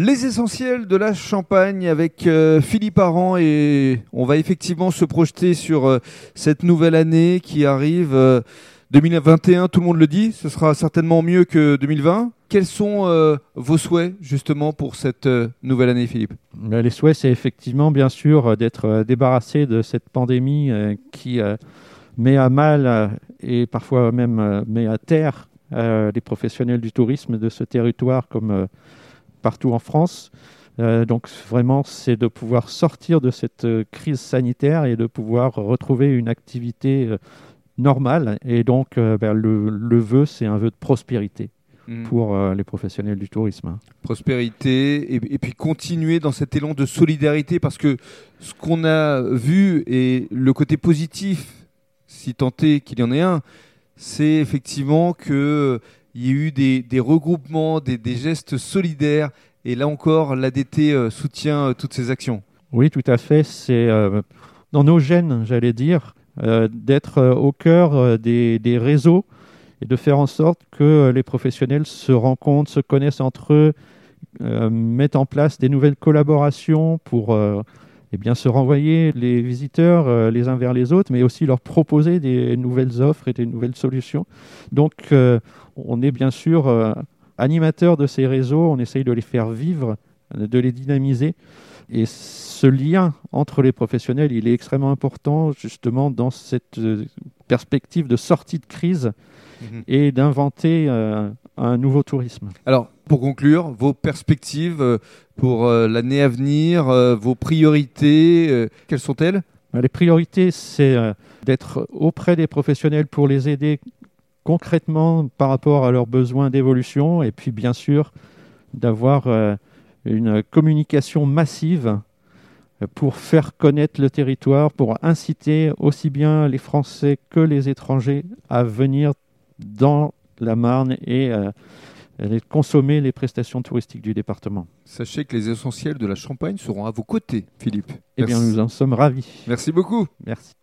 Les essentiels de la Champagne avec euh, Philippe Aran et on va effectivement se projeter sur euh, cette nouvelle année qui arrive. 2021, tout le monde le dit, ce sera certainement mieux que 2020. Quels sont vos souhaits justement pour cette nouvelle année, Philippe? Ben, Les souhaits, c'est effectivement bien sûr d'être débarrassé de cette pandémie qui met à mal et parfois même met à terre les professionnels du tourisme de ce territoire comme partout en France. Euh, donc vraiment, c'est de pouvoir sortir de cette euh, crise sanitaire et de pouvoir retrouver une activité euh, normale. Et donc, ben, le, vœu, c'est un vœu de prospérité mmh. pour les professionnels du tourisme. Prospérité et, puis continuer dans cet élan de solidarité parce que ce qu'on a vu et le côté positif, si tant est qu'il y en ait un, c'est effectivement que il y a eu des, regroupements, des, gestes solidaires. Et là encore, l'ADT euh, soutient euh, toutes ces actions. Oui, tout à fait. C'est euh, dans nos gènes, j'allais dire, d'être au cœur des, réseaux et de faire en sorte que les professionnels se rencontrent, se connaissent entre eux, mettent en place des nouvelles collaborations pour eh bien, se renvoyer les visiteurs euh, les uns vers les autres, mais aussi leur proposer des nouvelles offres et des nouvelles solutions. Donc, euh, on est bien sûr euh, animateur de ces réseaux, on essaye de les faire vivre, de les dynamiser. Et ce lien entre les professionnels, il est extrêmement important justement dans cette perspective de sortie de crise mhm. et d'inventer un nouveau tourisme. Alors, pour conclure, vos perspectives euh, pour euh, l'année à venir, euh, vos priorités, quelles sont-elles? Bah, Les priorités, c'est d'être auprès des professionnels pour les aider concrètement par rapport à leurs besoins d'évolution et puis bien sûr d'avoir une communication massive pour faire connaître le territoire, pour inciter aussi bien les Français que les étrangers à venir dans la Marne et de consommer les prestations touristiques du département. Sachez que les essentiels de la Champagne seront à vos côtés, Philippe. Eh bien, nous en sommes ravis. Merci beaucoup. Merci.